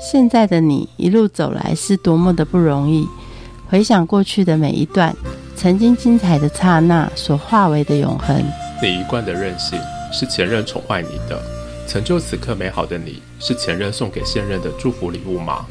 现在的你一路走来是多么的不容易，回想过去的每一段，曾经精彩的刹那所化为的永恒。你一贯的任性是前任宠坏你的，成就此刻美好的你是前任送给现任的祝福礼物吗？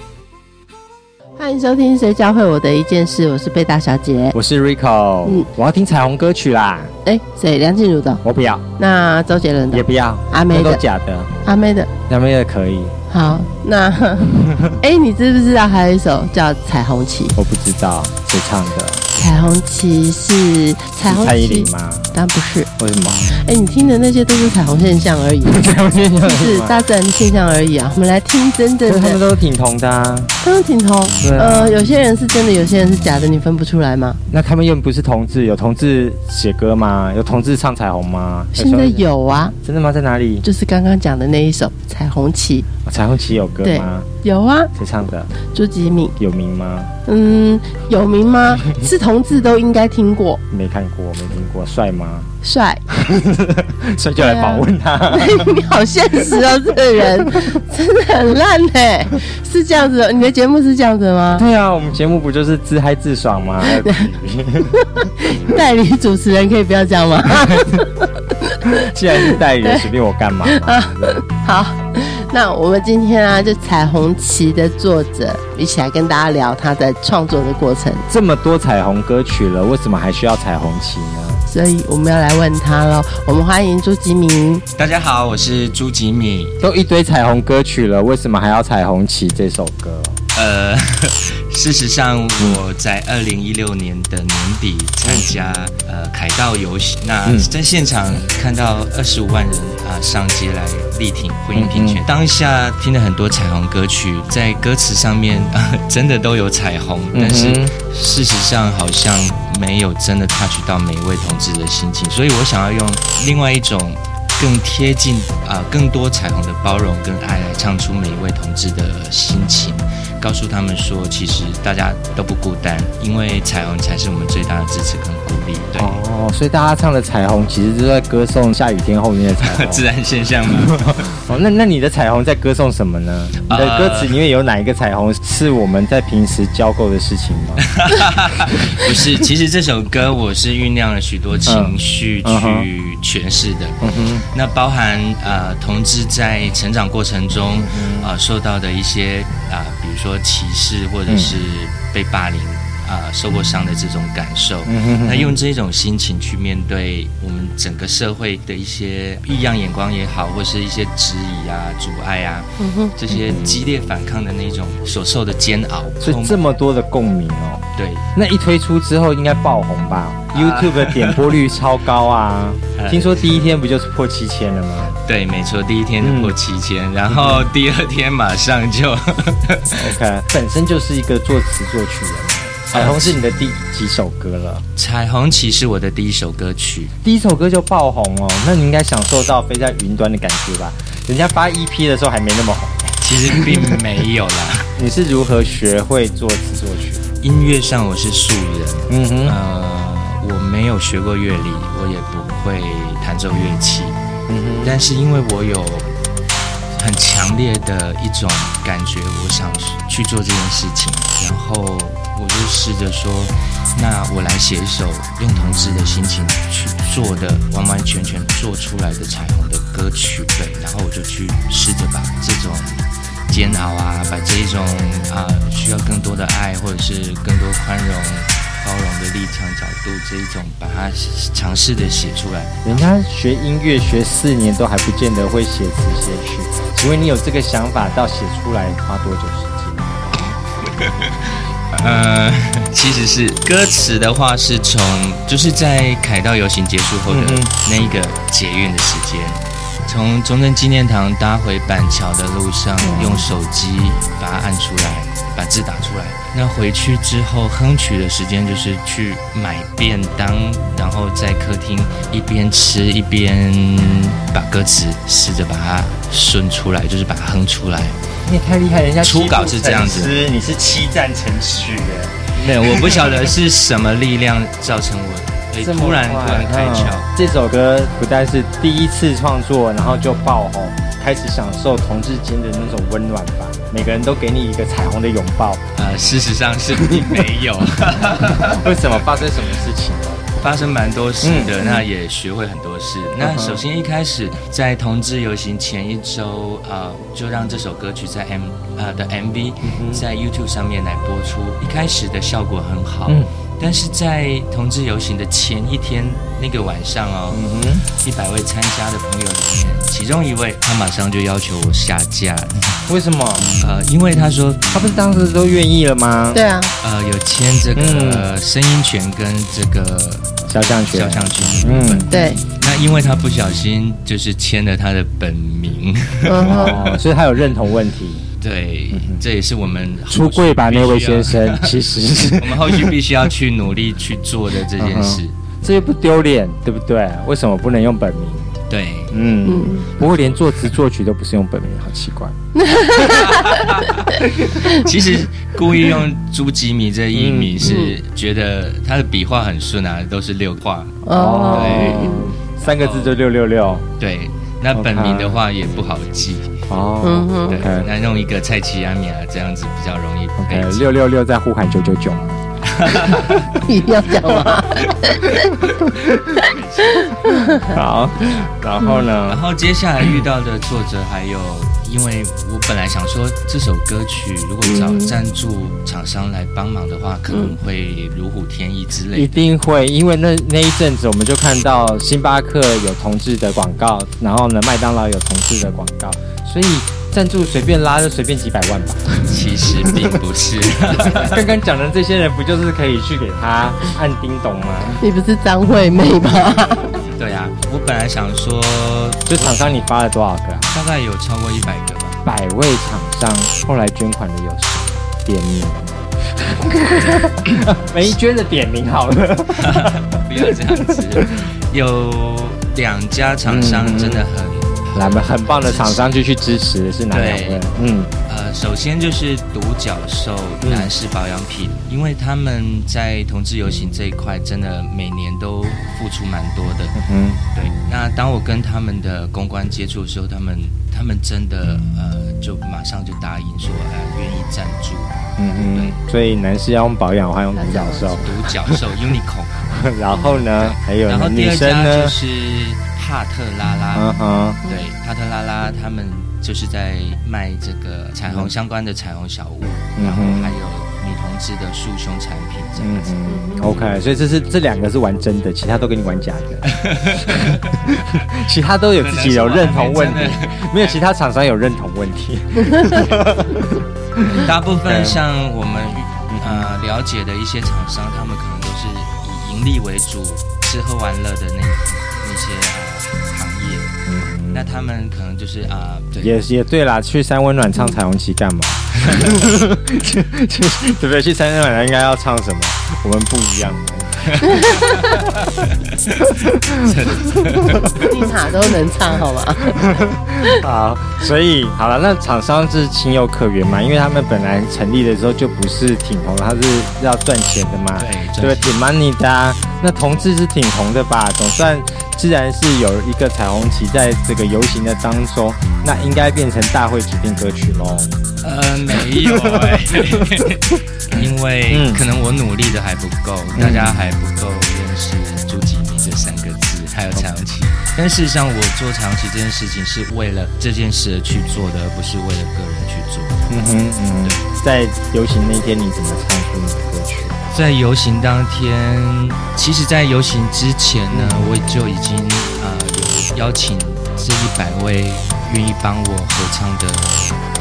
欢迎收听《谁教会我的一件事》，我是贝大小姐。我是 Rico，嗯我要听彩虹歌曲啦，哎，谁？梁静茹的？我不要，那周杰伦的？也不要，阿妹的都假的，阿妹的？阿妹的可以，好，那 哎，你知不知道还有一首叫《彩虹旗》？我不知道谁唱的，彩虹旗是彩虹是蔡依旗林，吗？当然不是。为什么？哎，你听的那些都是彩虹现象而已，彩虹现象是大自然现象而已啊。我们来听真正的他们的，都挺同的啊，他们挺同，对啊呃，有些人是真的，有些人是假的，你分不出来吗？那他们又不是同志，有同志写歌吗？有同志唱彩虹吗？现在有啊，真的吗？在哪里？就是刚刚讲的那一首《彩虹旗哦彩虹旗有歌吗？》，有啊，谁唱的？朱吉敏，有名吗？嗯，有名吗？是同志都应该听过，没看过，没听过，帅吗？帅。帅就来访问他。你好现实哦，这个人真的很烂哎，是这样子的，你的节目是这样子吗？对啊，我们节目不就是自嗨自爽吗？代理主持人可以不要这样吗？既然是代理人，随便我干嘛嘛？好，那我们今天啊，就彩虹旗的作者一起来跟大家聊他的创作的过程，这么多彩虹歌曲了，为什么还需要彩虹旗呢？所以我们要来问他喽。我们欢迎朱吉米。大家好，我是朱吉米。都一堆彩虹歌曲了，为什么还要彩虹旗这首歌？呃，事实上我在二零一六年的年底参加呃凯道游行，那嗯。在现场看到二十五万人啊、上街来力挺婚姻平权，当下听了很多彩虹歌曲，在歌词上面啊、真的都有彩虹，但是事实上好像没有真的 touch 到每一位同志的心情，所以我想要用另外一种更贴近啊、更多彩虹的包容跟爱来唱出每一位同志的心情，告诉他们说，其实大家都不孤单，因为彩虹才是我们最大的支持跟鼓励。对，哦，所以大家唱的彩虹其实就在歌颂下雨天后面的彩虹。自然现象嘛。哦，那那你的彩虹在歌颂什么呢？你的歌词里面有哪一个彩虹是我们在平时交够的事情吗？不是，其实这首歌我是酝酿了许多情绪去诠释的。嗯哼，那包含呃同志在成长过程中嗯啊、呃受到的一些啊、比如说歧视或者是被霸凌啊、受过伤的这种感受。嗯哼那用这种心情去面对我们整个社会的一些异样眼光也好，或是一些质疑啊、阻碍啊，嗯，这些激烈反抗的那种所受的煎熬。所以这么多的共鸣哦。对，那一推出之后应该爆红吧、y o u t u b e 的 点播率超高啊！呃听说第一天不就是破七千了吗？对，没错，第一天破七千、然后第二天马上就 OK，本身就是一个作词作曲人嘛。彩虹是你的第几首歌了？彩虹旗是我的第一首歌曲。第一首歌就爆红哦，那你应该享受到飞在云端的感觉吧？人家发 EP 的时候还没那么红。其实并没有啦，你是如何学会作词作曲？音乐上我是素人，嗯哼，呃，我没有学过乐理，我也不会弹奏乐器，嗯哼，但是因为我有很强烈的一种感觉，我想去做这件事情，然后我就试着说，那我来写一首用同志的心情去做的，完完全全做出来的彩虹的歌曲，对，然后我就去试着把这种。煎熬啊，把这一种啊、需要更多的爱，或者是更多宽容、包容的立场角度，这一种把它尝试的写出来。人家学音乐学四年都还不见得会写词写曲，请问你有这个想法到写出来花多久时间？呃，其实是歌词的话，是从就是在凯道游行结束后的嗯那一个捷运的时间，从中正纪念堂搭回板桥的路上，用手机把它按出来，把字打出来。那回去之后哼曲的时间就是去买便当，然后在客厅一边吃一边把歌词试着把它顺出来，就是把它哼出来。你也太厉害，人家初稿是这样子你是七战成曲耶。没有，我不晓得是什么力量造成我诶这么突然突然开窍。嗯这首歌不但是第一次创作，然后就爆红，开始享受同志间的那种温暖吧。每个人都给你一个彩虹的拥抱。呃，事实上是并没有，为什么发生什么事情了？发生蛮多事的，嗯那也学会很多事。那首先一开始在同志游行前一周，呃，就让这首歌曲在 M 呃的 MV 嗯在 YouTube 上面来播出。一开始的效果很好，嗯但是在同志游行的前一天那个晚上哦，嗯哼，一百位参加的朋友里面，其中一位他马上就要求我下架，为什么？呃，因为他说他不是当时都愿意了吗？对啊，呃有签这个嗯声音权跟这个肖像权。肖像权的部分。嗯，对，那因为他不小心就是签了他的本名，哦，所以他有认同问题。对，这也是我们出柜吧，那位先，生，其实是我们后续必须要去努力去做的这件事。这又不丢脸，对不对？为什么不能用本名？对，嗯，嗯，不过连作词作曲都不是用本名，好奇怪。其实故意用朱吉米这一米嗯是觉得他的笔画很顺啊，都是六画。哦，对三个字就六六六。对，那本名的话也不好记。哦对那弄一个蔡奇阿米啊，这样子比较容易六六六在呼喊九九九。一定要讲吗？好，然后然呢？后接下来遇到的挫折还有，因为我本来想说这首歌曲如果找赞助厂商来帮忙的话，可能会如虎添翼之类一。定会，因为那那一阵子我们就看到星巴克有同志的广告，然后呢，麦当劳有同志的广告，所以赞助随便拉就随便几百万吧。其实并不是，刚刚讲的这些人，不就是可以去给他按叮咚吗？你不是张惠妹吗？对啊，我本来想说就厂商你发了多少个啊？大概有超过一百个吧。百位厂商，后来捐款的有谁？点名。没捐的点名好了。不要这样子，有两家厂商真的很。来，我们很棒的厂商就去支持的是哪两位？嗯，呃，首先就是独角兽嗯男士保养品，因为他们在同志游行这一块，真的每年都付出蛮多的。嗯对，那当我跟他们的公关接触的时候，他们他们真的呃，就马上就答应说，呃，愿意赞助嗯嗯，所以男士要用保养的话用独角兽，独角兽 Unicorn。然后呢，还有然后第二生呢家就？是帕特拉拉，嗯哼，对，帕特拉拉他们就是在卖这个彩虹相关的彩虹小物，嗯然后哼还有女同志的束胸产品这嗯样子。嗯，OK，所以这是这两个是玩真的，其他都给你玩假的，其他都有自己有认同问题没有其他厂商有认同问题。大部分像我们呃了解的一些厂商，他们可能都是以盈利为主，吃喝玩乐的那那他们可能就是啊、对，也也对啦，去三温暖唱彩虹旗干嘛？对不对？去三温暖应该要唱什么？我们不一样。你哪都能唱好吗？好，所以好了，那厂商是情有可原嘛，因为他们本来成立的时候就不是挺红的，他是要赚钱的嘛，对对吧？挺 money 的、啊。那同志是挺红的吧？总算既然是有一个彩虹旗在这个游行的当中，那应该变成大会指定歌曲喽。呃，没有哎、因为嗯可能我努力的还不够，大家还不够认识朱吉明这三个字，还有彩虹旗。但事实上，我做彩虹旗这件事情是为了这件事而去做的，而不是为了个人去做。嗯哼嗯，在游行那天你怎么唱出你的歌曲？在游行当天，其实，在游行之前呢，我就已经呃有邀请这一百位愿意帮我合唱的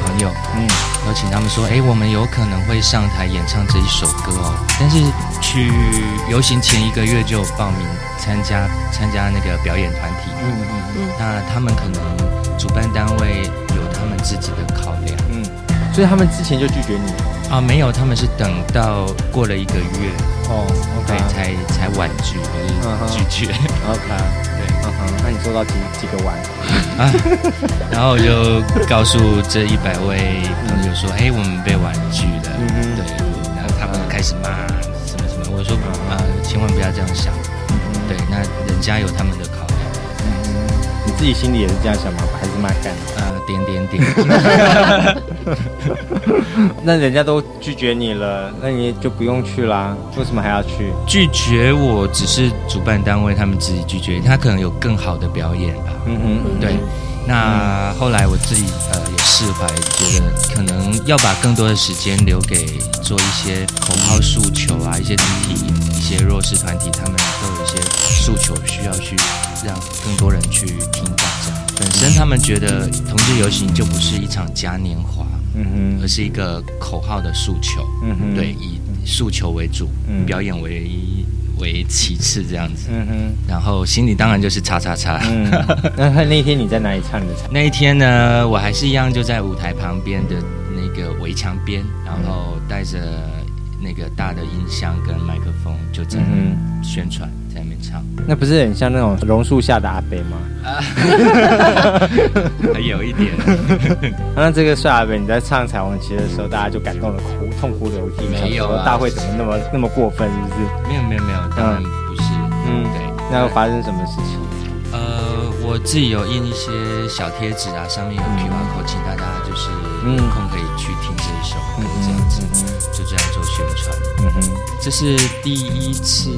朋友，嗯。邀请他们说，哎，我们有可能会上台演唱这一首歌哦。但是去游行前一个月就有报名参加参加那个表演团体，嗯嗯嗯。那他们可能主办单位有他们自己的考量。嗯，所以他们之前就拒绝你啊，没有，他们是等到过了一个月，哦对，才才婉拒，拒绝。OK，对嗯哼，那你收到几几个碗？啊，然后我就告诉这一百位朋友说，哎，我们被婉拒了。嗯哼对，然后他们开始骂什么什么，我说啊、千万不要这样想。对，那人家有他们的考自己心里也是这样想吗？还是蛮干的？呃，点点点，那人家都拒绝你了，那你就不用去啦，为什么还要去？拒绝我只是主办单位他们自己拒绝，他可能有更好的表演吧。嗯哼，对，那后来我自己呃也释怀，觉得可能要把更多的时间留给做一些口号诉求啊，一些团体、一些弱势团体，他们都有一些诉求需要去让更多人去听到。这样，本身他们觉得同志游行就不是一场嘉年华，嗯哼而是一个口号的诉求。嗯哼对，以诉求为主，嗯表演为为其次这样子。嗯哼，然后心里当然就是叉叉叉。嗯，那那一天你在哪里唱的唱？那一天呢，我还是一样就在舞台旁边的那个围墙边，然后带着那个大的音箱跟麦克风，就在嗯宣传，在那边唱。那不是很像那种榕树下的阿伯吗？还有一点，那这个帅阿北你在唱彩虹旗的时候，大家就感动的哭，痛哭流涕，没有啊大会怎么那么那么过分，是不是？没有没有没有，当然不是。嗯对，那又发生什么事情？呃，我自己有印一些小贴纸啊，上面有 QR code，请大家就是嗯。有空可以去听这一首歌，这样子，就这样做宣传。嗯哼，这是第一次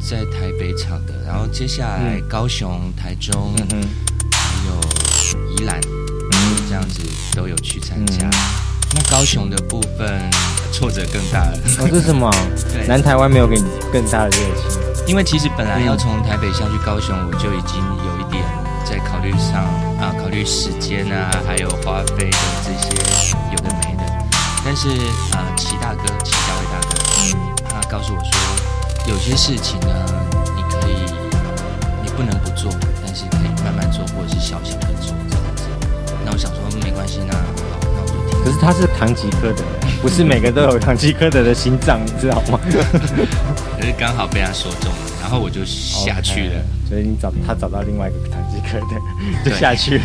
在台北场的，然后接下来嗯。高雄、台中，还有宜兰，嗯。这样子都有去参加。嗯。那高雄的部分挫折更大了，哦，这是什么？对。南台湾没有给你更大的热情。因为其实本来要从台北下去高雄，我就已经有考虑上啊，考虑时间啊，还有花费的这些有的没的。但是啊，齐大哥，齐小伟大哥，他告诉我说，有些事情呢，你可以，你不能不做，但是可以慢慢做，或者是小小的做这样子。那我想说，没关系，那好，那我就听。可是他是唐吉诃德，不是每个都有唐吉诃德的心脏，你知道吗？可是刚好被他说中了，然后我就下去了。所以你找他找到另外一个唐吉诃德，就下去了。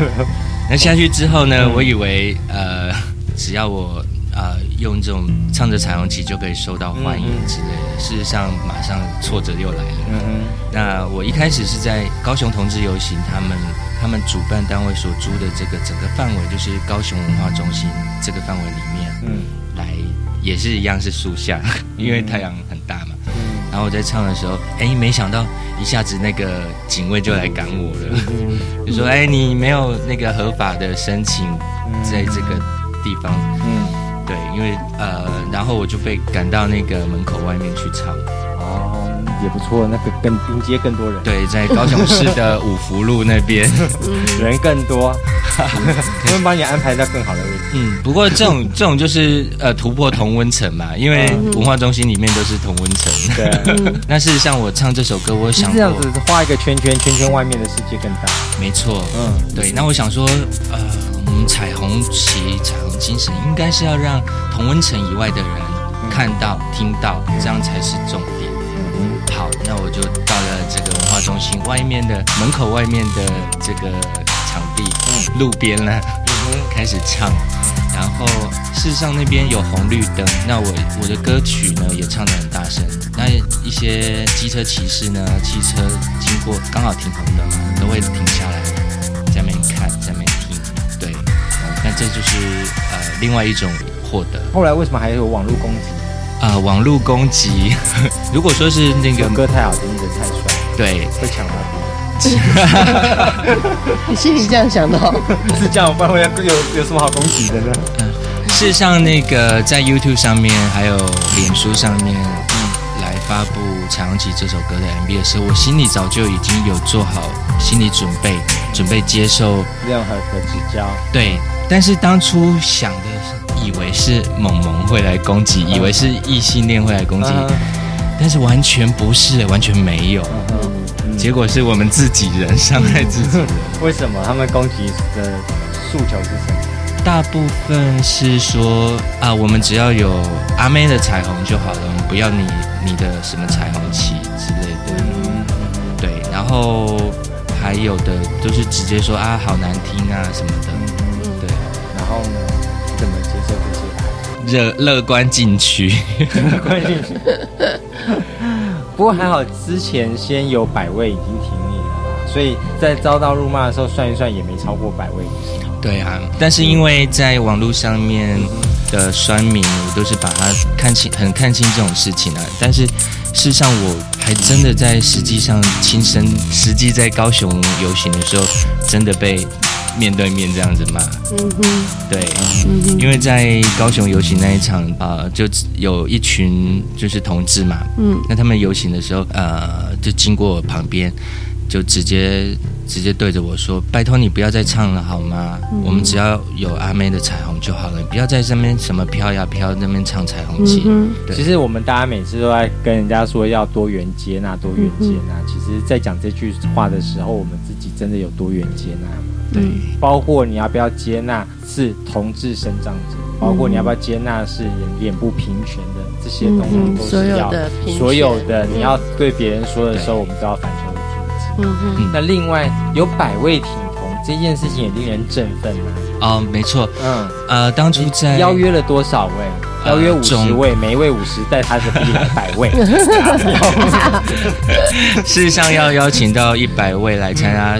那下去之后呢，我以为呃，只要我呃用这种唱着彩虹旗就可以受到欢迎之类的。事实上，马上挫折又来了。嗯那我一开始是在高雄同志游行，他们他们主办单位所租的这个整个范围，就是高雄文化中心这个范围里面，嗯来，也是一样是树下，因为太阳很然后我在唱的时候，哎，没想到一下子那个警卫就来赶我了。嗯。就说：“哎，你没有那个合法的申请，在这个地方，嗯，对，因为呃，然后我就被赶到那个门口外面去唱，哦，也不错，那个更迎接更多人，对，在高雄市的五福路那边，人更多，他们帮你安排在更好的位置。嗯，不过这种 这种就是呃突破同温层嘛，因为文化中心里面都是同温层，对，那事实上我唱这首歌，我想是这样，子画一个圈圈，圈圈外面的世界更大。没错，嗯，对，那我想说，呃，我们彩虹旗、彩虹精神，应该是要让同温层以外的人看到、听到，这样才是重点。嗯好，那我就到了这个文化中心外面的门口外面的这个场地，嗯路边呢，开始唱。然后事实上那边有红绿灯，那我我的歌曲呢也唱得很大声。那一些机车骑士呢，汽车经过刚好停红灯嘛，都会停下来，在那边看，在那边听。对，那这就是呃另外一种获得。后来为什么还有网络攻击？啊、网络攻击，如果说是那个这歌太好听，人太帅，对会抢到别 你心里这样想的、哦？是这样，不然会有有什么好攻击的呢？事实上，那个在 YouTube 上面还有脸书上面，嗯，来发布《彩虹旗》这首歌的 MV 的时候，我心里早就已经有做好心理准备，准备接受任何的指教，对。但是当初想的是，以为是萌萌会来攻击，以为是异性恋会来攻击，嗯但是完全不是，完全没有。结果是我们自己人伤害自己人。为什么他们攻击的诉求是什么？大部分是说啊，我们只要有阿妹的彩虹就好了，我们不要你你的什么彩虹旗之类的。嗯对，然后还有的就是直接说啊，好难听啊什么的。对，然后？乐乐观禁区。关进去。不过还好，之前先有百位已经挺你了，所以在遭到辱骂的时候，算一算也没超过百位，对啊，但是因为在网络上面的酸民，我都是把它看清，很看清这种事情啊。但是事实上，我还真的在实际上亲身，实际在高雄游行的时候，真的被面对面这样子骂。嗯哼，对，嗯哼，因为在高雄游行那一场，呃，就有一群就是同志嘛，嗯。那他们游行的时候，呃，就经过我旁边，就直接直接对着我说：“拜托你不要再唱了好吗？我们只要有阿妹的彩虹就好了，你不要在这边什么飘呀飘那边唱彩虹旗。嗯对。其实我们大家每次都在跟人家说要多元接纳，多元接纳。其实，在讲这句话的时候，我们自己真的有多元接纳。吗？对，包括你要不要接纳是同志生长者，包括你要不要接纳是脸脸部平权的这些东西嗯都所有是要所有的嗯你要对别人说的时候，我们都要反求嗯哼，那另外有百位挺同这件事情也令人振奋啊。哦，没错，嗯，呃，当初在邀约了多少位？呃邀约五十位，每一位五十，带他的比来百位。事实上要邀请到一百位来参加，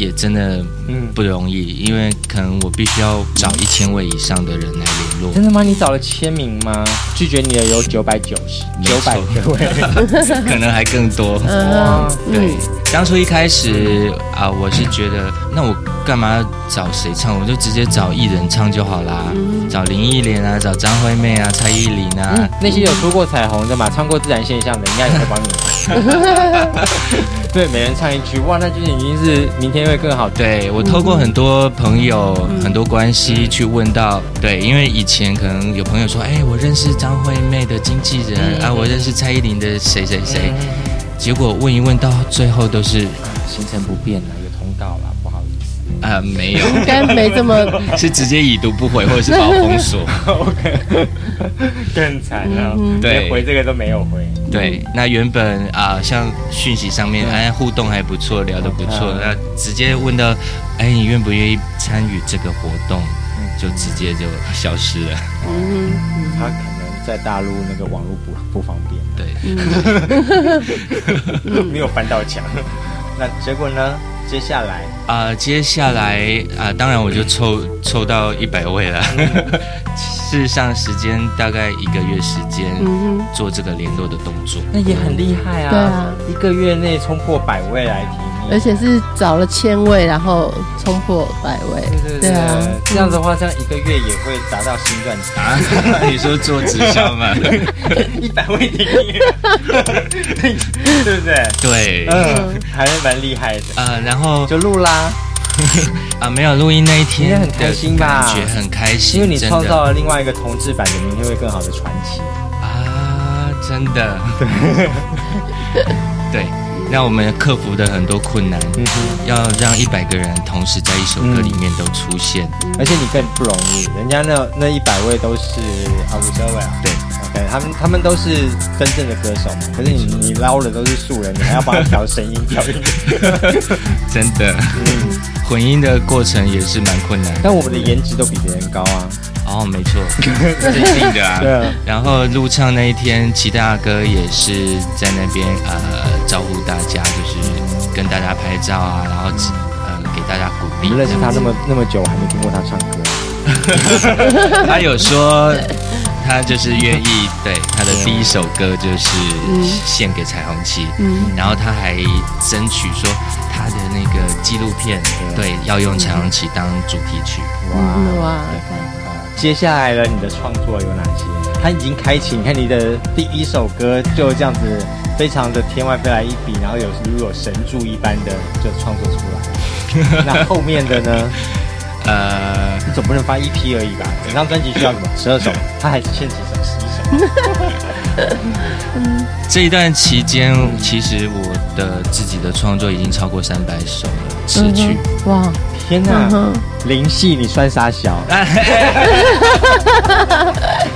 也真的嗯，不容易，因为可能我必须要找一千位以上的人来联络。真的吗？你找了签名吗？拒绝你的有九百九十，九百个位。可能还更多。嗯对，当初一开始啊，我是觉得，那我干嘛要找谁唱？我就直接找艺人唱就好啦，找林忆莲啊，找张惠妹啊，蔡依林啊。嗯，那些有出过彩虹的嘛，唱过自然现象的，应该也会帮你。对，每人唱一句，哇，那就是已经是明天会更好。对我透过很多朋友、很多关系去问到，对，因为以前可能有朋友说，哎，我认识张惠妹的经纪人、嗯啊，我认识蔡依林的谁谁谁，嗯结果问一问到最后都是行程不变了，有通告了，不好意思。啊、没有，应该没这么，是直接已读不回，或者是把我封锁。OK，更惨了，嗯对。连回这个都没有回。对，那原本啊、像讯息上面，哎，互动还不错，聊得不错，嗯。那直接问到，哎，你愿不愿意参与这个活动，就直接就消失了。嗯他可能在大陆那个网络不不方便，对，没有翻到墙。那结果呢？接下来啊、接下来啊、当然我就抽抽到一百位了。事实上，时间大概一个月时间做这个联络的动作。那也很厉害啊！对啊，一个月内冲破百位来提名，而且是找了千位，然后冲破百位，对对对啊，这样子的话，这样一个月也会达到新专辑。啊，你说做直销吗？一百位提名，对不对？对，嗯，还是蛮厉害的。呃，然后就录啦，啊，没有录音那一天很开心吧？感觉很开心，因为你创造了另外一个同志版的明天会更好的传奇。啊，真的，对，让我们克服的很多困难，嗯，要让一百个人同时在一首歌里面都出现，而且你更不容易，人家那那一百位都是啊五十二位啊，对，OK，他们他们都是真正的歌手嘛，可是你你捞的都是素人，你还要帮他调声音调音，真的，嗯混音的过程也是蛮困难。但我们的颜值都比别人高啊，哦，没错，这 是一定的啊。对啊，然后录唱那一天，齐大哥也是在那边呃招呼大家，就是跟大家拍照啊，然后呃给大家鼓励。认识他那么那么久，我还没听过他唱歌。他有说，他就是愿意对他的第一首歌就是献给彩虹旗，嗯然后他还争取说他的那个纪录片对要用彩虹旗当主题曲。哇哇，接下来呢，你的创作有哪些？他已经开启，你看你的第一首歌就这样子，非常的天外飞来一笔，然后有如有神助一般的就创作出来。那后面的呢？呃，你总不能发一批而已吧？整张专辑需要什么？十二首，他还欠几首？十一首。这一段期间，其实我的自己的创作已经超过三百首了词曲。嗯哇，天哪灵系你算啥小？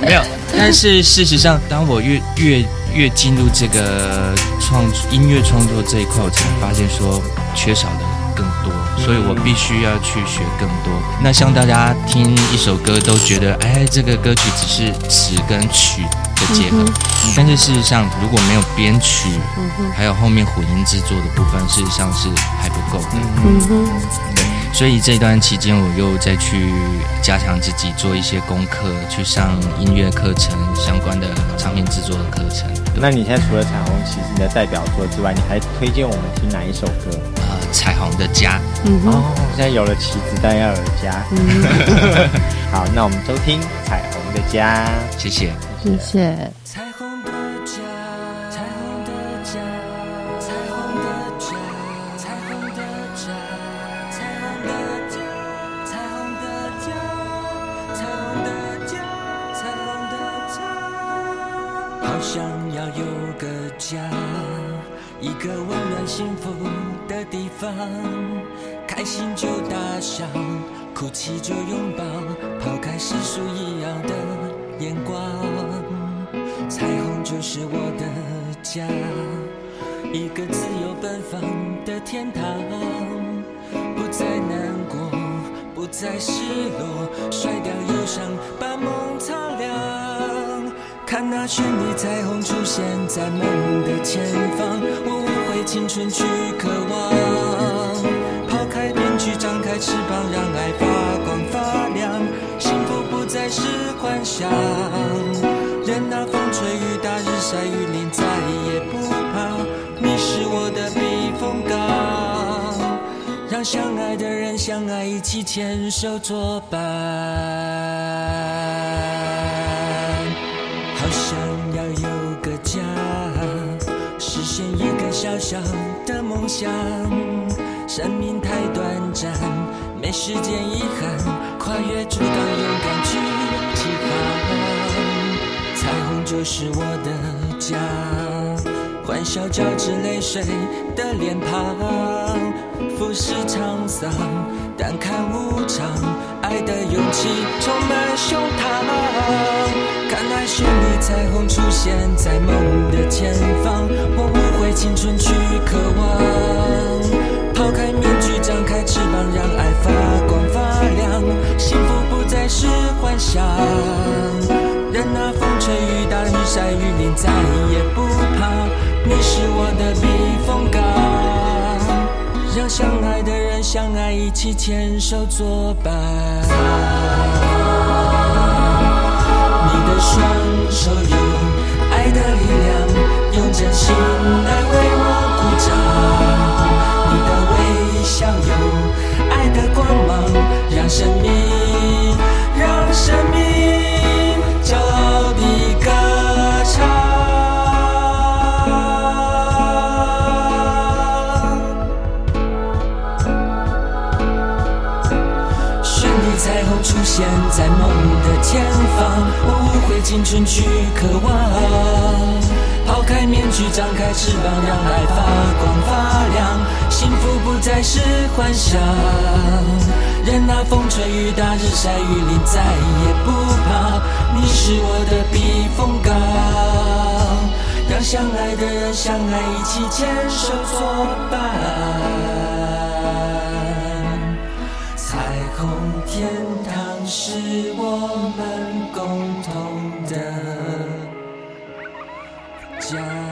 没有，但是事实上，当我越越越进入这个创音乐创作这一块，我才发现说缺少的更多，所以我必须要去学更多。那像大家听一首歌都觉得，哎，这个歌曲只是词跟曲的结合。但是事实上，如果没有编曲，还有后面混音制作的部分，事实上是还不够的。嗯哼，对。所以这段期间，我又再去加强自己，做一些功课，去上音乐课程相关的唱片制作的课程。那你现在除了彩虹旗是你的代表作之外，你还推荐我们听哪一首歌？呃，彩虹的家。哦，现在有了旗子，但要有家。嗯 好，那我们收听彩虹的家。谢谢，谢谢。不再难过，不再失落，甩掉忧伤，把梦擦亮。看那绚丽彩虹出现在梦的前方，我无悔青春去渴望。抛开面具张开翅膀，让爱发光发亮。幸福不再是幻想，任那风吹雨打，日晒雨淋，再也不怕。你是我的避风港，相爱的人相爱，一起牵手作伴。好想要有个家，实现一个小小的梦想。生命太短暂，没时间遗憾，跨越阻挡，勇敢去起航。彩虹就是我的家，欢笑交织泪水的脸庞，俯视沧桑，淡看无常，爱的勇气充满胸膛。看那绚丽彩虹出现在梦的前方，我无悔青春去渴望。抛开面具，张开翅膀，让爱发光发亮。幸福不再是幻想，任那风吹雨打，日晒雨淋，再也不怕。你是我的避风港，相爱的人相爱，一起牵手作伴。你的双手有爱的力量，用真心来为我鼓掌。你的微笑有爱的光芒，让生命，让生命前方，我无悔青春去渴望。抛开面具，张开翅膀，让爱发光发亮。幸福不再是幻想，任那风吹雨打，日晒雨淋，再也不怕。你是我的避风港，让相爱的人相爱，一起牵手作伴。彩虹天堂是我们共同的。家。